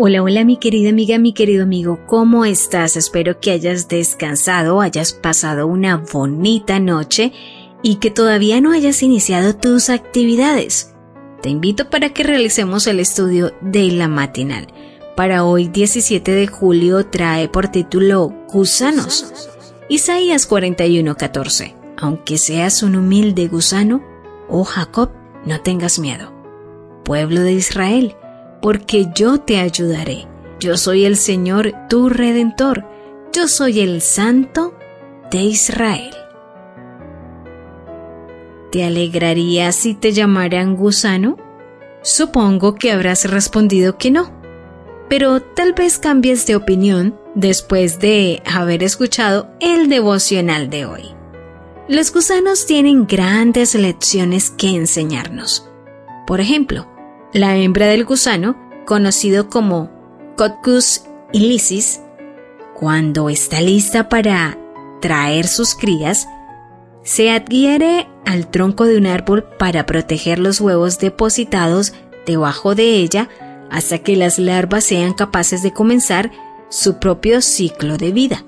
Hola, hola mi querida amiga, mi querido amigo, ¿cómo estás? Espero que hayas descansado, hayas pasado una bonita noche y que todavía no hayas iniciado tus actividades. Te invito para que realicemos el estudio de la matinal. Para hoy 17 de julio trae por título Gusanos. Isaías 41:14. Aunque seas un humilde gusano, oh Jacob, no tengas miedo. Pueblo de Israel, porque yo te ayudaré. Yo soy el Señor, tu Redentor. Yo soy el Santo de Israel. ¿Te alegraría si te llamaran gusano? Supongo que habrás respondido que no. Pero tal vez cambies de opinión después de haber escuchado el devocional de hoy. Los gusanos tienen grandes lecciones que enseñarnos. Por ejemplo, la hembra del gusano, conocido como Coccus illicis, cuando está lista para traer sus crías, se adhiere al tronco de un árbol para proteger los huevos depositados debajo de ella hasta que las larvas sean capaces de comenzar su propio ciclo de vida.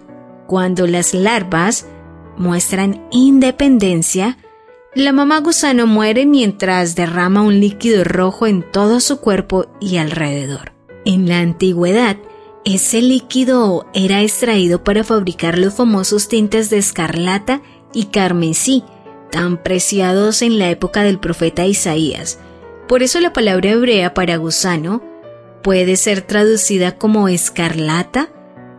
Cuando las larvas muestran independencia, la mamá gusano muere mientras derrama un líquido rojo en todo su cuerpo y alrededor. En la antigüedad, ese líquido era extraído para fabricar los famosos tintes de escarlata y carmesí, tan preciados en la época del profeta Isaías. Por eso la palabra hebrea para gusano puede ser traducida como escarlata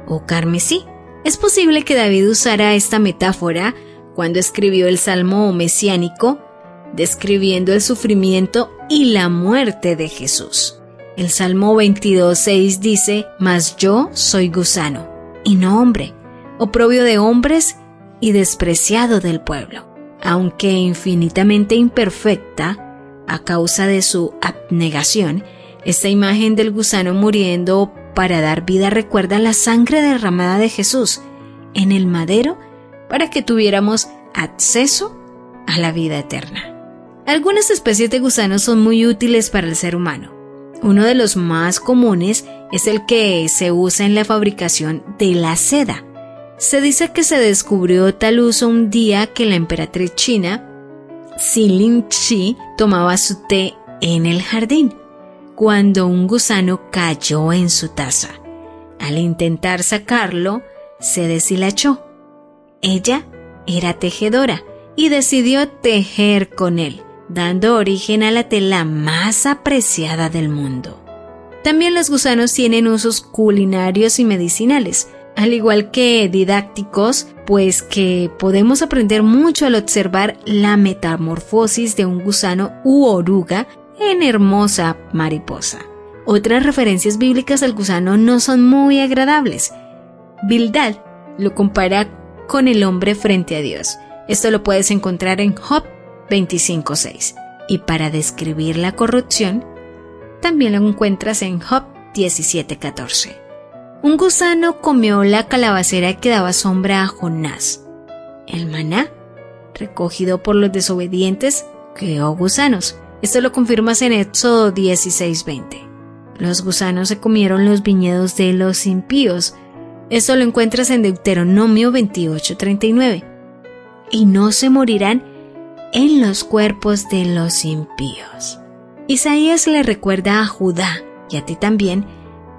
o carmesí. Es posible que David usara esta metáfora cuando escribió el Salmo mesiánico, describiendo el sufrimiento y la muerte de Jesús. El Salmo 22.6 dice, Mas yo soy gusano, y no hombre, oprobio de hombres y despreciado del pueblo. Aunque infinitamente imperfecta, a causa de su abnegación, esta imagen del gusano muriendo para dar vida recuerda la sangre derramada de Jesús en el madero para que tuviéramos acceso a la vida eterna. Algunas especies de gusanos son muy útiles para el ser humano. Uno de los más comunes es el que se usa en la fabricación de la seda. Se dice que se descubrió tal uso un día que la emperatriz china, Xilin Shi, tomaba su té en el jardín, cuando un gusano cayó en su taza. Al intentar sacarlo, se deshilachó ella era tejedora y decidió tejer con él, dando origen a la tela más apreciada del mundo. También los gusanos tienen usos culinarios y medicinales, al igual que didácticos, pues que podemos aprender mucho al observar la metamorfosis de un gusano u oruga en hermosa mariposa. Otras referencias bíblicas al gusano no son muy agradables. Bildad lo compara con el hombre frente a Dios. Esto lo puedes encontrar en Job 25.6. Y para describir la corrupción, también lo encuentras en Job 17.14. Un gusano comió la calabacera que daba sombra a Jonás. El maná, recogido por los desobedientes, creó gusanos. Esto lo confirmas en Éxodo 16:20. Los gusanos se comieron los viñedos de los impíos, eso lo encuentras en Deuteronomio 28:39. Y no se morirán en los cuerpos de los impíos. Isaías le recuerda a Judá y a ti también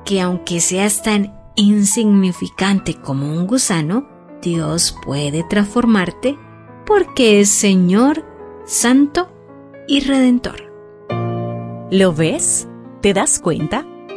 que aunque seas tan insignificante como un gusano, Dios puede transformarte porque es Señor, Santo y Redentor. ¿Lo ves? ¿Te das cuenta?